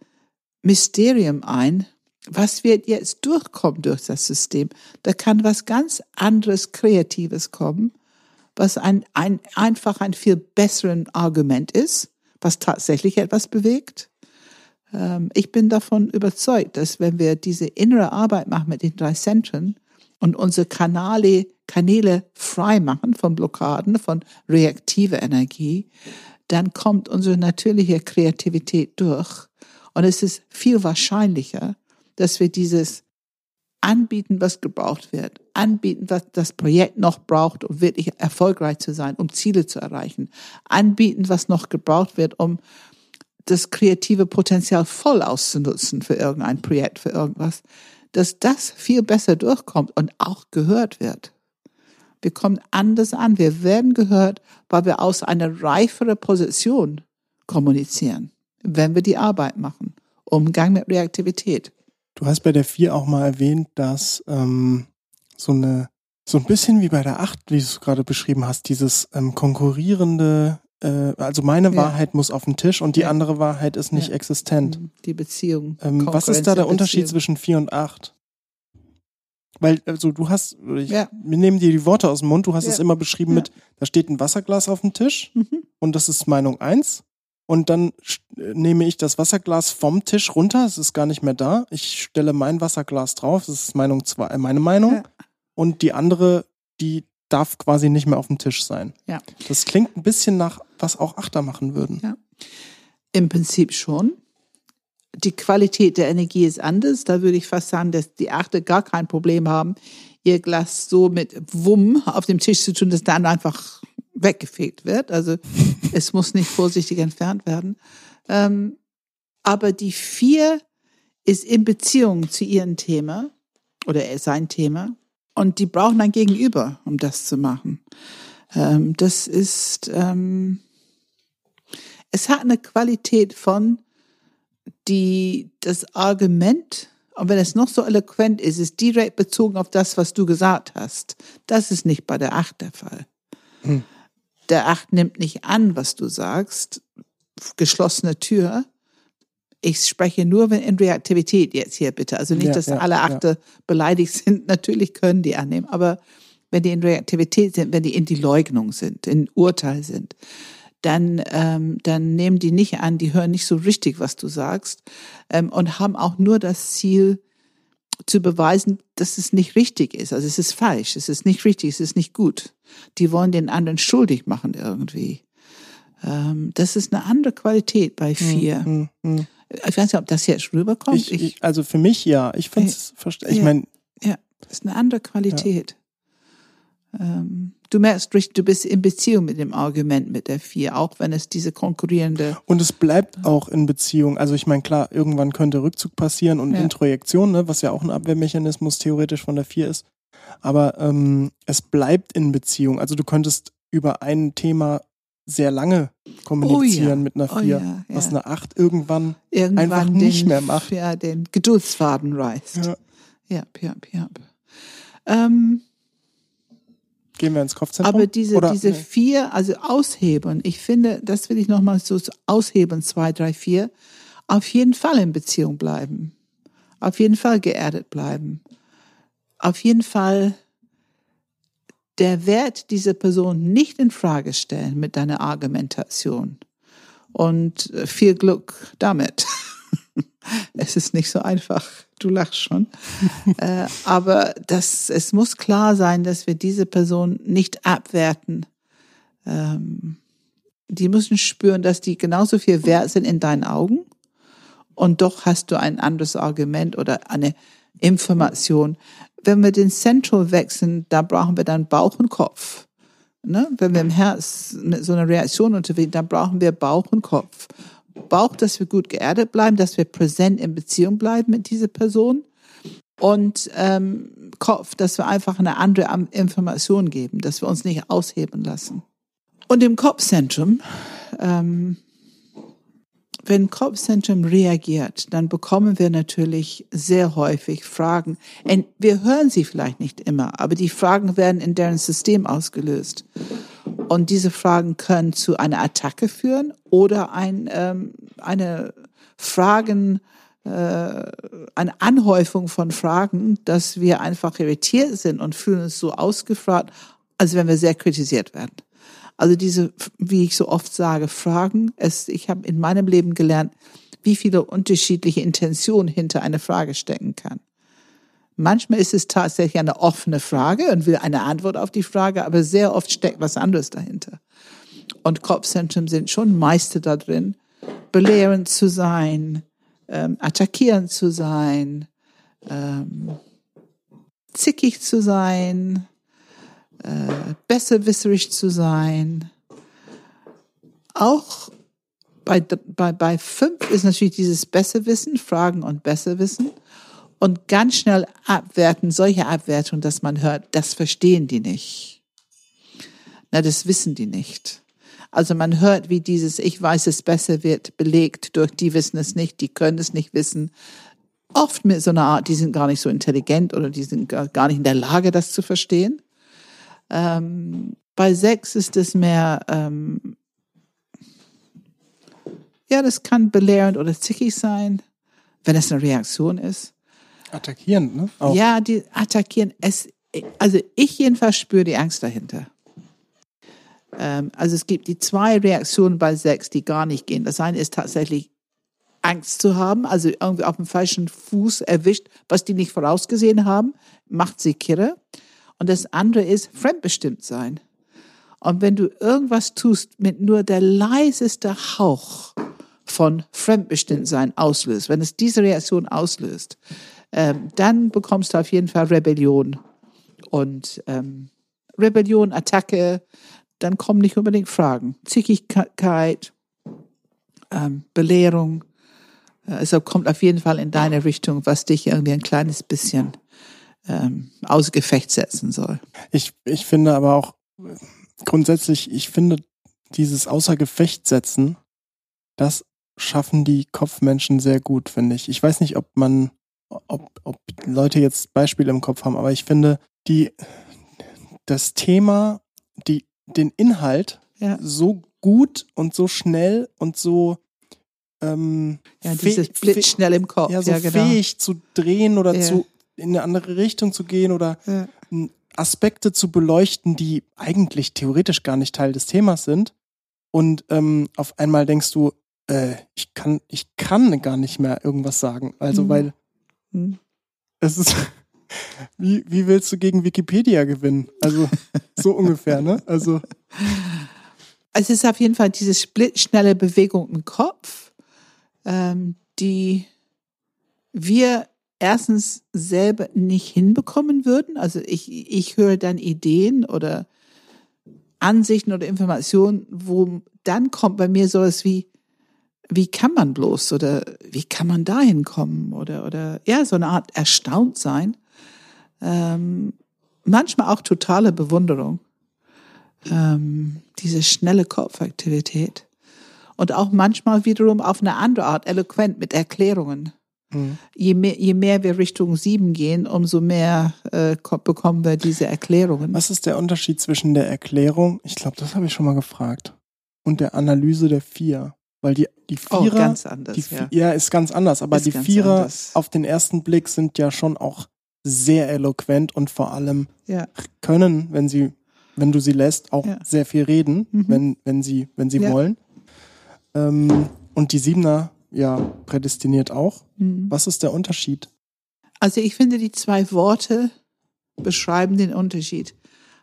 Speaker 2: Mysterium ein, was wird jetzt durchkommen durch das System? Da kann was ganz anderes, Kreatives kommen, was ein, ein, einfach ein viel besseren Argument ist, was tatsächlich etwas bewegt ähm, ich bin davon überzeugt, dass wenn wir diese innere Arbeit machen mit den drei Zentren und unsere Kanäle, Kanäle frei machen von Blockaden, von reaktiver Energie, dann kommt unsere natürliche Kreativität durch. Und es ist viel wahrscheinlicher, dass wir dieses anbieten, was gebraucht wird, anbieten, was das Projekt noch braucht, um wirklich erfolgreich zu sein, um Ziele zu erreichen, anbieten, was noch gebraucht wird, um das kreative Potenzial voll auszunutzen für irgendein Projekt, für irgendwas, dass das viel besser durchkommt und auch gehört wird. Wir kommen anders an. Wir werden gehört, weil wir aus einer reiferen Position kommunizieren, wenn wir die Arbeit machen. Umgang mit Reaktivität.
Speaker 1: Du hast bei der 4 auch mal erwähnt, dass ähm, so eine so ein bisschen wie bei der 8, wie du es gerade beschrieben hast, dieses ähm, konkurrierende äh, also meine ja. Wahrheit muss auf den Tisch und die ja. andere Wahrheit ist nicht ja. existent. Mhm.
Speaker 2: Die Beziehung.
Speaker 1: Ähm, was ist da der Unterschied zwischen vier und acht? Weil, also du hast, ich, wir nehmen dir die Worte aus dem Mund, du hast es immer beschrieben mit, da steht ein Wasserglas auf dem Tisch mhm. und das ist Meinung eins. Und dann nehme ich das Wasserglas vom Tisch runter, es ist gar nicht mehr da. Ich stelle mein Wasserglas drauf, das ist Meinung zwei, äh, meine Meinung. Und die andere, die darf quasi nicht mehr auf dem Tisch sein.
Speaker 2: Ja.
Speaker 1: Das klingt ein bisschen nach, was auch Achter machen würden.
Speaker 2: Ja. Im Prinzip schon. Die Qualität der Energie ist anders. Da würde ich fast sagen, dass die Achter gar kein Problem haben, ihr Glas so mit Wumm auf dem Tisch zu tun, dass dann einfach weggefegt wird. Also es muss nicht vorsichtig entfernt werden. Ähm, aber die vier ist in Beziehung zu ihrem Thema oder sein Thema und die brauchen ein Gegenüber, um das zu machen. Ähm, das ist, ähm, es hat eine Qualität von die, das Argument, und wenn es noch so eloquent ist, ist direkt bezogen auf das, was du gesagt hast. Das ist nicht bei der Acht der Fall. Hm. Der Acht nimmt nicht an, was du sagst, geschlossene Tür, ich spreche nur in Reaktivität jetzt hier bitte. Also nicht, ja, dass ja, alle Akte ja. beleidigt sind. Natürlich können die annehmen, aber wenn die in Reaktivität sind, wenn die in die Leugnung sind, in Urteil sind, dann, ähm, dann nehmen die nicht an, die hören nicht so richtig, was du sagst ähm, und haben auch nur das Ziel zu beweisen, dass es nicht richtig ist. Also es ist falsch, es ist nicht richtig, es ist nicht gut. Die wollen den anderen schuldig machen irgendwie. Ähm, das ist eine andere Qualität bei vier.
Speaker 1: Hm, hm.
Speaker 2: Ich weiß nicht, ob das jetzt rüberkommt.
Speaker 1: Ich, ich, also für mich ja. Ich finde es, ich
Speaker 2: Ja.
Speaker 1: meine,
Speaker 2: ja, das ist eine andere Qualität. Ähm, du merkst, richtig, du bist in Beziehung mit dem Argument mit der vier, auch wenn es diese konkurrierende
Speaker 1: Und es bleibt auch in Beziehung. Also ich meine, klar, irgendwann könnte Rückzug passieren und
Speaker 2: Ja.
Speaker 1: Introjektion, ne, was ja auch ein Abwehrmechanismus theoretisch von der 4 ist. Aber ähm, es bleibt in Beziehung. Also du könntest über ein Thema sehr lange kommunizieren
Speaker 2: Oh ja.
Speaker 1: mit einer
Speaker 2: Oh
Speaker 1: 4,
Speaker 2: ja,
Speaker 1: was eine 8 irgendwann
Speaker 2: irgendwann
Speaker 1: einfach
Speaker 2: den,
Speaker 1: nicht mehr macht.
Speaker 2: Ja, den Geduldsfaden reißt.
Speaker 1: Ja.
Speaker 2: Ja, ja, ja. Ähm,
Speaker 1: gehen wir ins Kopfzentrum.
Speaker 2: aber diese,
Speaker 1: Oder,
Speaker 2: diese
Speaker 1: nee.
Speaker 2: vier, also aushebeln, ich finde, das will ich nochmal so aushebeln, zwei, drei, vier, auf jeden Fall in Beziehung bleiben. Auf jeden Fall geerdet bleiben. Auf jeden Fall der Wert dieser Person nicht in Frage stellen mit deiner Argumentation. Und äh, viel Glück damit. es ist nicht so einfach. Du lachst schon. äh, aber das, es muss klar sein, dass wir diese Person nicht abwerten. Ähm, die müssen spüren, dass die genauso viel wert sind in deinen Augen. Und doch hast du ein anderes Argument oder eine Information. Wenn wir den Central wechseln, da brauchen wir dann Bauch und Kopf. Ne? Wenn wir im Herz mit so einer Reaktion unterwegs sind, dann brauchen wir Bauch und Kopf. Bauch, dass wir gut geerdet bleiben, dass wir präsent in Beziehung bleiben mit dieser Person. Und ähm, Kopf, dass wir einfach eine andere Information geben, dass wir uns nicht ausheben lassen. Und im Kopfzentrum, ähm, wenn Kopfzentrum reagiert, dann bekommen wir natürlich sehr häufig Fragen. Und wir hören sie vielleicht nicht immer, aber die Fragen werden in deren System ausgelöst. Und diese Fragen können zu einer Attacke führen oder ein, ähm, eine Fragen, äh, eine Anhäufung von Fragen, dass wir einfach irritiert sind und fühlen uns so ausgefragt, als wenn wir sehr kritisiert werden. Also diese, wie ich so oft sage, Fragen. Es, ich habe in meinem Leben gelernt, wie viele unterschiedliche Intentionen hinter einer Frage stecken kann. Manchmal ist es tatsächlich eine offene Frage und will eine Antwort auf die Frage, aber sehr oft steckt was anderes dahinter. Und Kopfzentren sind schon Meister drin, belehrend zu sein, ähm, attackierend zu sein, ähm, zickig zu sein, äh, besserwisserisch zu sein. Auch bei, bei, bei fünf ist natürlich dieses Besserwissen, Fragen und Besserwissen und ganz schnell abwerten, solche Abwertungen, dass man hört, das verstehen die nicht. Na, das wissen die nicht. Also man hört, wie dieses Ich weiß es besser wird belegt durch die wissen es nicht, die können es nicht wissen. Oft mit so einer Art, die sind gar nicht so intelligent oder die sind gar nicht in der Lage, das zu verstehen. Ähm, bei sechs ist es mehr, ähm, ja, das kann belehrend oder zickig sein, wenn es eine Reaktion ist.
Speaker 1: Attackierend, ne? Auch.
Speaker 2: Ja, die attackieren es. Also ich jedenfalls spüre die Angst dahinter. Ähm, also es gibt die zwei Reaktionen bei sechs, die gar nicht gehen. Das eine ist tatsächlich Angst zu haben, also irgendwie auf dem falschen Fuß erwischt, was die nicht vorausgesehen haben, macht sie kirre. Und das andere ist fremdbestimmt sein. Und wenn du irgendwas tust mit nur der leiseste Hauch von Fremdbestimmtsein auslöst, wenn es diese Reaktion auslöst, ähm, dann bekommst du auf jeden Fall Rebellion. Und ähm, Rebellion, Attacke, dann kommen nicht unbedingt Fragen. Zickigkeit, ähm, Belehrung. Also kommt auf jeden Fall in deine Richtung, was dich irgendwie ein kleines bisschen ähm, außer Gefecht setzen soll.
Speaker 1: Ich, ich finde aber auch grundsätzlich, ich finde dieses Außer Gefecht setzen, das schaffen die Kopfmenschen sehr gut, finde ich. Ich weiß nicht, ob man, ob, ob Leute jetzt Beispiele im Kopf haben, aber ich finde, die, das Thema, die, den Inhalt
Speaker 2: Ja.
Speaker 1: so gut und so schnell und so ähm,
Speaker 2: Ja, dieses blitzschnell im Kopf.
Speaker 1: ja, so
Speaker 2: ja, genau.
Speaker 1: fähig zu drehen oder
Speaker 2: Ja.
Speaker 1: zu in eine andere Richtung zu gehen oder
Speaker 2: Ja.
Speaker 1: Aspekte zu beleuchten, die eigentlich theoretisch gar nicht Teil des Themas sind, und ähm, auf einmal denkst du, äh, ich kann, ich kann gar nicht mehr irgendwas sagen. Also
Speaker 2: Mhm.
Speaker 1: weil
Speaker 2: Hm.
Speaker 1: es ist, wie, wie willst du gegen Wikipedia gewinnen? Also so ungefähr, ne? Also
Speaker 2: Es ist auf jeden Fall diese splitschnelle Bewegung im Kopf, ähm, die wir erstens selber nicht hinbekommen würden. Also ich, ich höre dann Ideen oder Ansichten oder Informationen, wo dann kommt bei mir sowas wie, wie kann man bloß oder wie kann man dahin kommen oder, oder ja, so eine Art erstaunt sein. Ähm, manchmal auch totale Bewunderung ähm, diese schnelle Kopfaktivität. Und auch manchmal wiederum auf eine andere Art eloquent mit Erklärungen.
Speaker 1: hm.
Speaker 2: Je mehr, je mehr wir Richtung sieben gehen, umso mehr äh, ko- bekommen wir diese Erklärungen.
Speaker 1: was ist der Unterschied zwischen der Erklärung, ich glaube, das habe ich schon mal gefragt, und der Analyse der vier? Weil die, die
Speaker 2: Oh,
Speaker 1: Vierer,
Speaker 2: ganz anders,
Speaker 1: die,
Speaker 2: ja.
Speaker 1: Ja, ist ganz anders, aber
Speaker 2: Ist
Speaker 1: die Vierer
Speaker 2: anders.
Speaker 1: auf den ersten Blick sind ja schon auch sehr eloquent und vor allem
Speaker 2: Ja,
Speaker 1: können, wenn sie, wenn du sie lässt, auch
Speaker 2: Ja.
Speaker 1: sehr viel reden,
Speaker 2: Mhm.
Speaker 1: wenn, wenn sie, wenn sie wollen. Ähm, und die Siebener, ja, prädestiniert auch.
Speaker 2: Mhm.
Speaker 1: Was ist der Unterschied?
Speaker 2: Also ich finde, die zwei Worte beschreiben den Unterschied.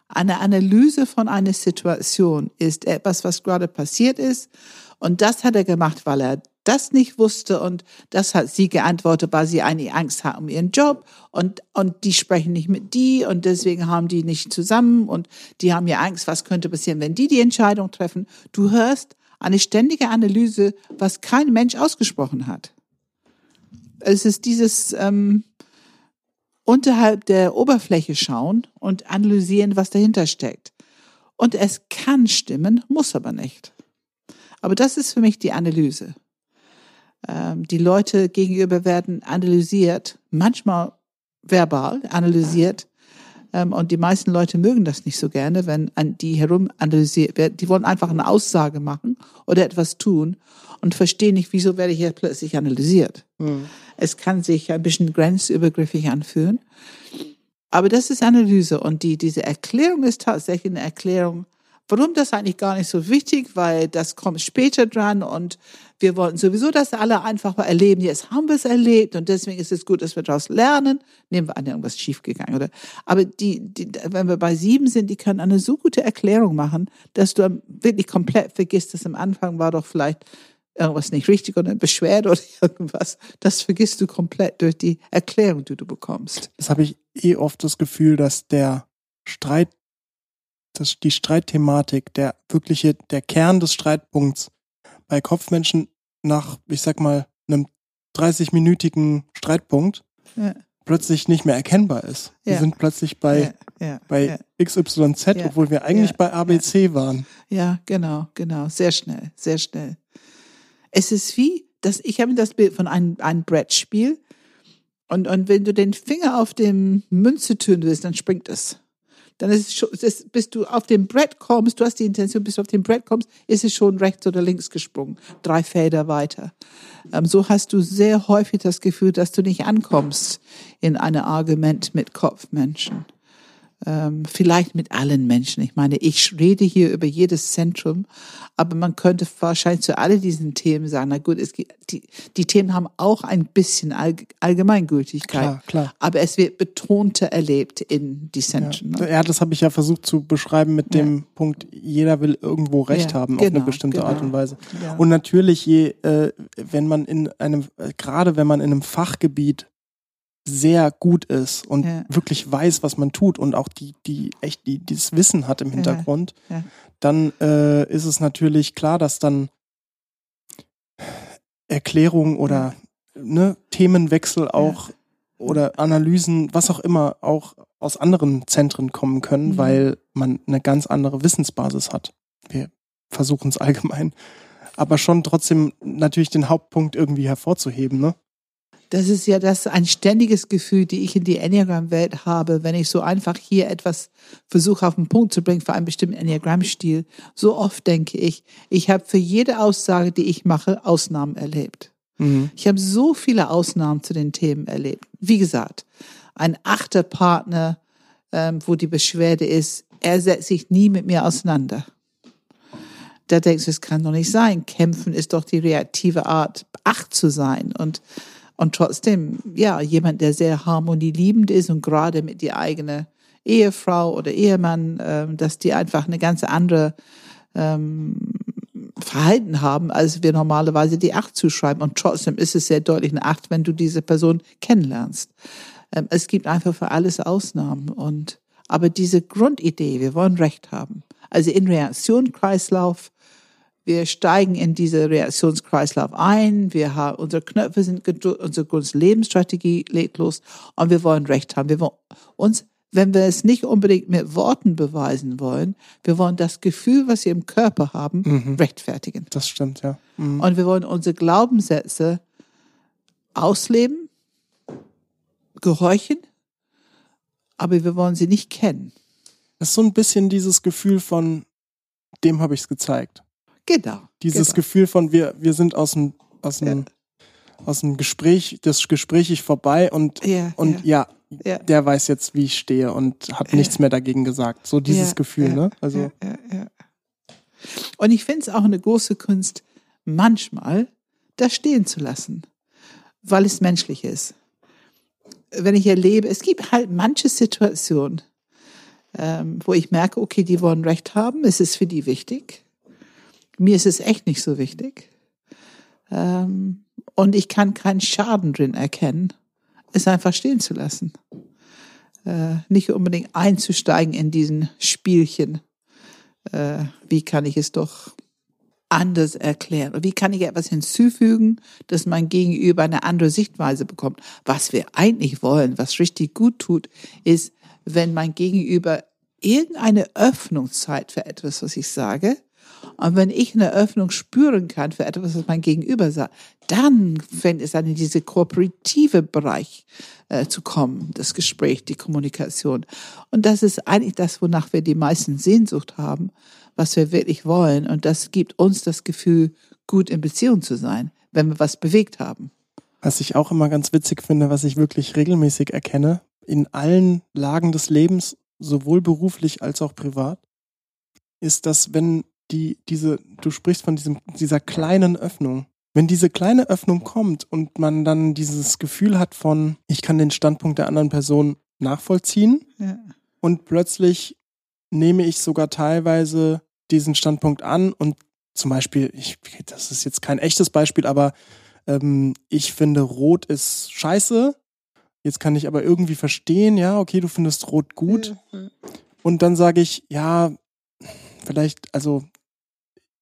Speaker 2: Eine Analyse von einer Situation ist etwas, was gerade passiert ist. Und das hat er gemacht, weil er das nicht wusste. Und das hat sie geantwortet, weil sie eigentlich Angst hat um ihren Job. Und, und die sprechen nicht mit die. Und deswegen haben die nicht zusammen. Und die haben ja Angst, was könnte passieren, wenn die die Entscheidung treffen. Du hörst eine ständige Analyse, was kein Mensch ausgesprochen hat. Es ist dieses, ähm, unterhalb der Oberfläche schauen und analysieren, was dahinter steckt. Und es kann stimmen, muss aber nicht. Aber das ist für mich die Analyse. Ähm, die Leute gegenüber werden analysiert, manchmal verbal analysiert. Ähm, und die meisten Leute mögen das nicht so gerne, wenn an die herum analysiert wird. Die wollen einfach eine Aussage machen oder etwas tun und verstehen nicht, wieso werde ich jetzt plötzlich analysiert. Es kann sich ein bisschen grenzübergriffig anfühlen. Aber das ist Analyse und die, diese Erklärung ist tatsächlich eine Erklärung, warum das eigentlich gar nicht so wichtig, weil das kommt später dran und wir wollten sowieso das alle einfach mal erleben. Jetzt haben wir es erlebt und deswegen ist es gut, dass wir daraus lernen. Nehmen wir an, irgendwas schiefgegangen oder. Aber die, die, wenn wir bei sieben sind, die können eine so gute Erklärung machen, dass du wirklich komplett vergisst, dass am Anfang war doch vielleicht irgendwas nicht richtig oder eine Beschwerde oder irgendwas. Das vergisst du komplett durch die Erklärung, die du bekommst.
Speaker 1: Das habe ich eh oft das Gefühl, dass der Streit, dass die Streitthematik, der wirkliche, der Kern des Streitpunkts bei Kopfmenschen nach, ich sag mal, einem 30-minütigen Streitpunkt
Speaker 2: Ja.
Speaker 1: plötzlich nicht mehr erkennbar ist. Wir
Speaker 2: Ja.
Speaker 1: sind plötzlich bei,
Speaker 2: ja,
Speaker 1: bei. XYZ, obwohl wir eigentlich bei ABC waren.
Speaker 2: Ja, genau, genau. Sehr schnell, sehr schnell. Es ist wie, das, ich habe das Bild von einem, einem Brettspiel. Und, und wenn du den Finger auf dem Münze tun willst, dann springt es. Dann ist es schon, ist, bis du auf dem Brett kommst, du hast die Intention, bis du auf dem Brett kommst, ist es schon rechts oder links gesprungen. Drei Felder weiter. Ähm, so hast du sehr häufig das Gefühl, dass du nicht ankommst in ein Argument mit Kopfmenschen ähm, vielleicht mit allen Menschen. Ich meine, ich rede hier über jedes Zentrum, aber man könnte wahrscheinlich zu all diesen Themen sagen, na gut, es gibt, die, die Themen haben auch ein bisschen All Allgemeingültigkeit,
Speaker 1: Klar, klar.
Speaker 2: aber es wird betonter erlebt in die Zentren. Ne?
Speaker 1: Ja, das habe ich ja versucht zu beschreiben mit dem Punkt, jeder will irgendwo Recht
Speaker 2: Ja,
Speaker 1: haben auf eine
Speaker 2: genau,
Speaker 1: bestimmte
Speaker 2: genau.
Speaker 1: Art und Weise.
Speaker 2: Ja.
Speaker 1: Und natürlich, je, äh, wenn man in einem, äh, gerade wenn man in einem Fachgebiet sehr gut ist und
Speaker 2: Ja.
Speaker 1: wirklich weiß, was man tut und auch die, die echt die, dieses Wissen hat im Hintergrund,
Speaker 2: ja.
Speaker 1: dann äh, ist es natürlich klar, dass dann Erklärungen oder ne, Themenwechsel auch oder Analysen, was auch immer, auch aus anderen Zentren kommen können,
Speaker 2: Mhm.
Speaker 1: weil man eine ganz andere Wissensbasis hat. Wir versuchen es allgemein, aber schon trotzdem natürlich den Hauptpunkt irgendwie hervorzuheben, ne?
Speaker 2: Das ist ja das ein ständiges Gefühl, die ich in die Enneagram-Welt habe, wenn ich so einfach hier etwas versuche auf den Punkt zu bringen für einen bestimmten Enneagramm-Stil. So oft denke ich, ich habe für jede Aussage, die ich mache, Ausnahmen erlebt.
Speaker 1: Mhm.
Speaker 2: Ich habe so viele Ausnahmen zu den Themen erlebt. Wie gesagt, ein achter Partner, ähm, wo die Beschwerde ist, er setzt sich nie mit mir auseinander. da denkst du, es kann doch nicht sein. Kämpfen ist doch die reaktive Art, acht zu sein. Und, und trotzdem, ja, jemand, der sehr harmonieliebend ist und gerade mit die eigene Ehefrau oder Ehemann, äh, dass die einfach eine ganz andere ähm, Verhalten haben, als wir normalerweise die Acht zuschreiben. Und trotzdem ist es sehr deutlich eine Acht, wenn du diese Person kennenlernst. Ähm, es gibt einfach für alles Ausnahmen. Und, aber diese Grundidee, wir wollen Recht haben. Also in Reaktionskreislauf, wir steigen in diese Reaktionskreislauf ein, wir haben, unsere Knöpfe sind gedrückt, unsere Lebensstrategie legt los und wir wollen Recht haben. Wir wollen uns wenn wir es nicht unbedingt mit Worten beweisen wollen, wir wollen das Gefühl, was wir im Körper haben, mhm. rechtfertigen.
Speaker 1: Das stimmt, ja.
Speaker 2: Mhm. Und wir wollen unsere Glaubenssätze ausleben, gehorchen, aber wir wollen sie nicht kennen.
Speaker 1: Das ist so ein bisschen dieses Gefühl von, dem habe ich es gezeigt.
Speaker 2: Genau.
Speaker 1: Dieses
Speaker 2: genau.
Speaker 1: Gefühl von, wir, wir sind aus dem, aus dem, ja. aus dem Gespräch, das Gespräch ist vorbei und, ja, und ja. ja der weiß jetzt, wie ich stehe und hat nichts mehr dagegen gesagt. So dieses Gefühl, ne? Also.
Speaker 2: Und ich finde es auch eine große Kunst, manchmal da stehen zu lassen, weil es menschlich ist. Wenn ich erlebe, es gibt halt manche Situationen, ähm, wo ich merke, okay, die wollen Recht haben, es ist für die wichtig. Mir ist es echt nicht so wichtig. Ähm, und ich kann keinen Schaden drin erkennen es einfach stehen zu lassen. Äh, nicht unbedingt einzusteigen in diesen Spielchen. Äh, wie kann ich es doch anders erklären? Wie kann ich etwas hinzufügen, dass mein Gegenüber eine andere Sichtweise bekommt? Was wir eigentlich wollen, was richtig gut tut, ist, wenn mein Gegenüber irgendeine Öffnungszeit für etwas, was ich sage, und wenn ich eine Öffnung spüren kann für etwas, was mein Gegenüber sagt, dann fängt es an, in diese kooperative Bereich äh, zu kommen, das Gespräch, die Kommunikation. Und das ist eigentlich das, wonach wir die meisten Sehnsucht haben, was wir wirklich wollen. Und das gibt uns das Gefühl, gut in Beziehung zu sein, wenn wir was bewegt haben.
Speaker 1: Was ich auch immer ganz witzig finde, was ich wirklich regelmäßig erkenne, in allen Lagen des Lebens, sowohl beruflich als auch privat, ist, dass wenn die, diese, du sprichst von diesem, dieser kleinen Öffnung. Wenn diese kleine Öffnung kommt und man dann dieses Gefühl hat von, ich kann den Standpunkt der anderen Person nachvollziehen ja. und plötzlich nehme ich sogar teilweise diesen Standpunkt an und zum Beispiel, ich, das ist jetzt kein echtes Beispiel, aber ähm, ich finde, Rot ist scheiße. Jetzt kann ich aber irgendwie verstehen, ja, okay, du findest Rot gut. Mhm. Und dann sage ich, ja, vielleicht, also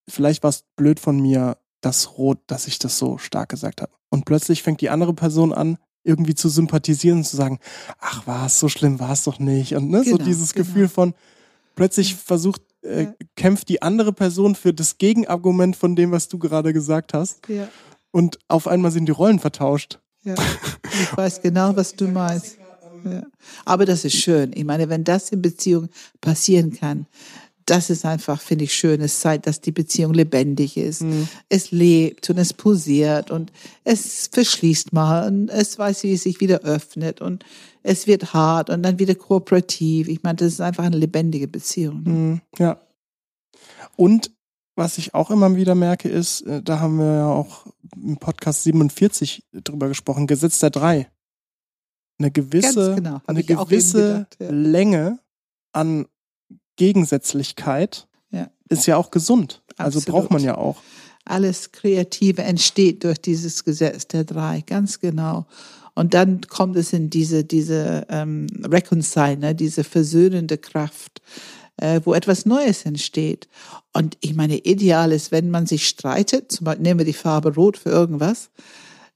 Speaker 1: vielleicht war es blöd von mir, das Rot, dass ich das so stark gesagt habe. Und plötzlich fängt die andere Person an, irgendwie zu sympathisieren und zu sagen, ach, war es so schlimm, war es doch nicht. Und ne, genau, so dieses genau. Gefühl von, plötzlich versucht, äh, ja. kämpft die andere Person für das Gegenargument von dem, was du gerade gesagt hast. Ja. Und auf einmal sind die Rollen vertauscht.
Speaker 2: Ja, ich weiß genau, was du meinst. Ja. Aber das ist schön. Ich meine, wenn das in Beziehung passieren kann, das ist einfach, finde ich, schön. Es zeigt, dass die Beziehung lebendig ist. Mhm. Es lebt und es posiert und es verschließt mal und es weiß, wie es sich wieder öffnet und es wird hart und dann wieder kooperativ. Ich meine, das ist einfach eine lebendige Beziehung.
Speaker 1: Mhm, ja. Und was ich auch immer wieder merke, ist, äh, da haben wir ja auch im Podcast 47 drüber gesprochen, Gesetz der Drei. Eine gewisse, genau, eine gewisse gedacht, ja. Länge an Gegensätzlichkeit ja. ist ja auch gesund. Also Absolut. braucht man ja auch.
Speaker 2: Alles Kreative entsteht durch dieses Gesetz der drei, ganz genau. Und dann kommt es in diese, diese ähm, Reconcile, ne, diese versöhnende Kraft, äh, wo etwas Neues entsteht. Und ich meine, ideal ist, wenn man sich streitet, zum Beispiel nehmen wir die Farbe Rot für irgendwas,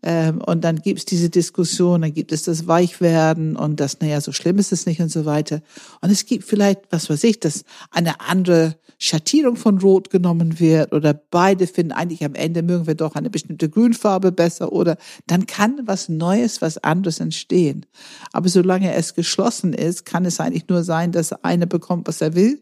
Speaker 2: ähm, und dann gibt es diese Diskussion, dann gibt es das Weichwerden und das, naja, so schlimm ist es nicht und so weiter. Und es gibt vielleicht, was weiß ich, dass eine andere Schattierung von Rot genommen wird oder beide finden eigentlich am Ende mögen wir doch eine bestimmte Grünfarbe besser oder dann kann was Neues, was anderes entstehen. Aber solange es geschlossen ist, kann es eigentlich nur sein, dass einer bekommt, was er will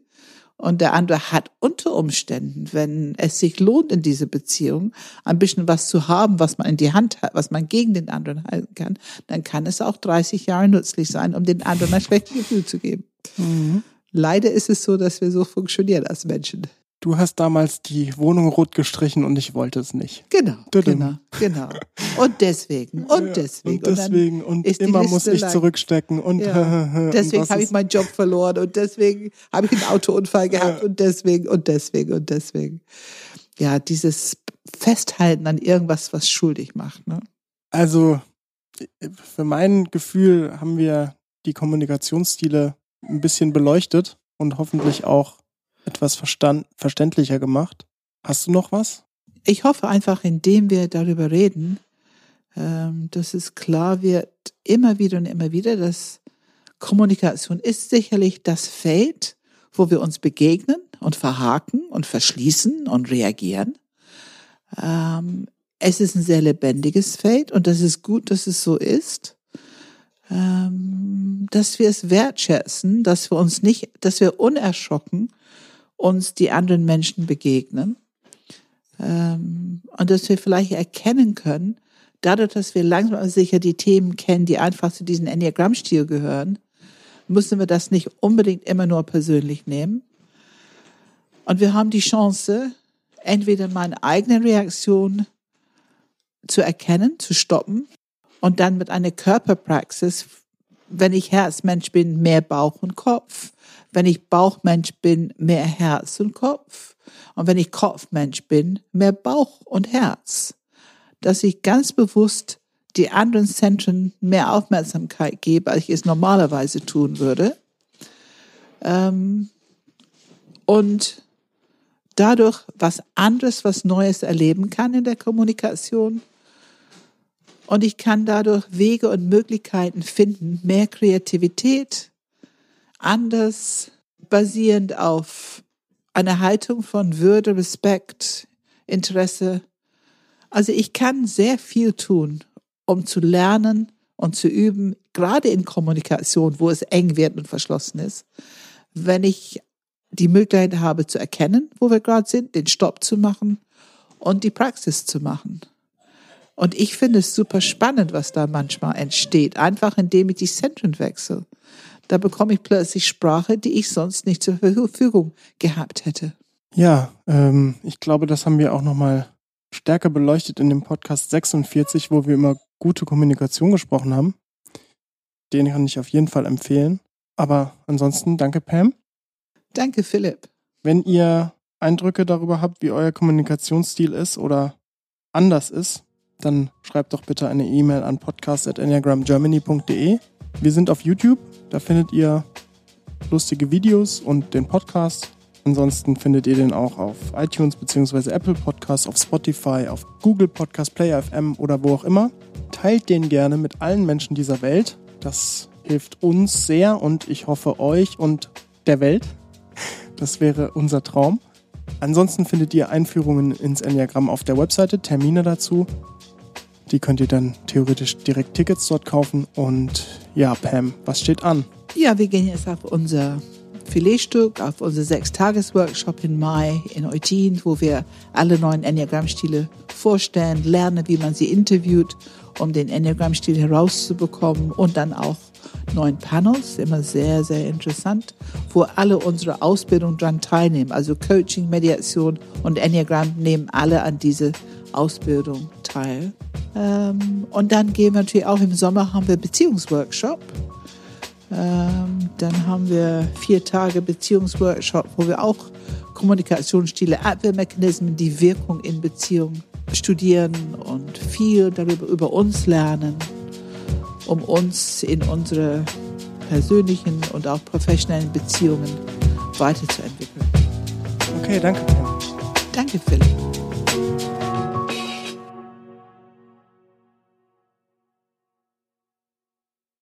Speaker 2: und der andere hat unter Umständen, wenn es sich lohnt in diese Beziehung, ein bisschen was zu haben, was man in die Hand hat, was man gegen den anderen halten kann, dann kann es auch 30 Jahre nützlich sein, um den anderen ein schlechtes Gefühl zu geben. Mhm. Leider ist es so, dass wir so funktionieren als Menschen.
Speaker 1: Du hast damals die Wohnung rot gestrichen und ich wollte es nicht.
Speaker 2: Genau,
Speaker 1: Tudum.
Speaker 2: genau, genau. Und deswegen, und deswegen.
Speaker 1: Und deswegen, und,
Speaker 2: die
Speaker 1: immer muss ich
Speaker 2: lang.
Speaker 1: zurückstecken und,
Speaker 2: Ja.
Speaker 1: und
Speaker 2: Deswegen habe ich meinen Job verloren und deswegen habe ich einen Autounfall gehabt
Speaker 1: Ja.
Speaker 2: und deswegen und deswegen und deswegen. Ja, dieses Festhalten an irgendwas, was schuldig macht. Ne?
Speaker 1: Also, für mein Gefühl haben wir die Kommunikationsstile ein bisschen beleuchtet und hoffentlich auch etwas verstand verständlicher gemacht. Hast du noch was?
Speaker 2: Ich hoffe einfach, indem wir darüber reden, ähm, dass es klar wird, immer wieder und immer wieder, dass Kommunikation ist sicherlich das Feld, wo wir uns begegnen und verhaken und verschließen und reagieren. Ähm, es ist ein sehr lebendiges Feld und das ist gut, dass es so ist. Ähm, dass wir es wertschätzen, dass wir uns nicht, dass wir unerschrocken uns die anderen Menschen begegnen ähm, und dass wir vielleicht erkennen können, dadurch, dass wir langsam aber sicher die Themen kennen, die einfach zu diesem Enneagramm-Stil gehören, müssen wir das nicht unbedingt immer nur persönlich nehmen. Und wir haben die Chance, entweder meine eigene Reaktion zu erkennen, zu stoppen und dann mit einer Körperpraxis, wenn ich Herzmensch bin, mehr Bauch und Kopf. Wenn ich Bauchmensch bin, mehr Herz und Kopf. Und wenn ich Kopfmensch bin, mehr Bauch und Herz. Dass ich ganz bewusst die anderen Zentren mehr Aufmerksamkeit gebe, als ich es normalerweise tun würde. Ähm, und dadurch was anderes, was Neues erleben kann in der Kommunikation. Und ich kann dadurch Wege und Möglichkeiten finden, mehr Kreativität, anders, basierend auf einer Haltung von Würde, Respekt, Interesse. Also ich kann sehr viel tun, um zu lernen und zu üben, gerade in Kommunikation, wo es eng wird und verschlossen ist, wenn ich die Möglichkeit habe zu erkennen, wo wir gerade sind, den Stopp zu machen und die Praxis zu machen. Und ich finde es super spannend, was da manchmal entsteht, einfach indem ich die Zentren wechsle. Da bekomme ich plötzlich Sprache, die ich sonst nicht zur Verfügung gehabt hätte.
Speaker 1: Ja, ähm, ich glaube, das haben wir auch nochmal stärker beleuchtet in dem Podcast 46, wo wir über gute Kommunikation gesprochen haben. Den kann ich auf jeden Fall empfehlen. Aber ansonsten danke, Pam.
Speaker 2: Danke, Philipp.
Speaker 1: Wenn ihr Eindrücke darüber habt, wie euer Kommunikationsstil ist oder anders ist, dann schreibt doch bitte eine E-Mail an podcast.enneagramgermany.de. Wir sind auf YouTube, da findet ihr lustige Videos und den Podcast. Ansonsten findet ihr den auch auf iTunes bzw. Apple Podcasts, auf Spotify, auf Google Podcast, Player FM oder wo auch immer. Teilt den gerne mit allen Menschen dieser Welt. Das hilft uns sehr und ich hoffe euch und der Welt. Das wäre unser Traum. Ansonsten findet ihr Einführungen ins Enneagramm auf der Webseite, Termine dazu. Die könnt ihr dann theoretisch direkt Tickets dort kaufen. Und ja, Pam, was steht an?
Speaker 2: Ja, wir gehen jetzt auf unser Filetstück, auf unser Sechstages-Workshop im Mai in Eutin, wo wir alle neuen Enneagramm-Stile vorstellen, lernen, wie man sie interviewt, um den Enneagramm-Stil herauszubekommen und dann auch neuen Panels, immer sehr, sehr interessant, wo alle unsere Ausbildung dran teilnehmen. Also Coaching, Mediation und Enneagramm nehmen alle an diese Ausbildung teil. Ähm, und dann gehen wir natürlich auch im Sommer haben wir Beziehungsworkshop. Ähm, dann haben wir vier Tage Beziehungsworkshop, wo wir auch Kommunikationsstile, Abwehrmechanismen, die Wirkung in Beziehung studieren und viel darüber über uns lernen, um uns in unsere persönlichen und auch professionellen Beziehungen weiterzuentwickeln.
Speaker 1: Okay, danke.
Speaker 2: Danke, Philipp.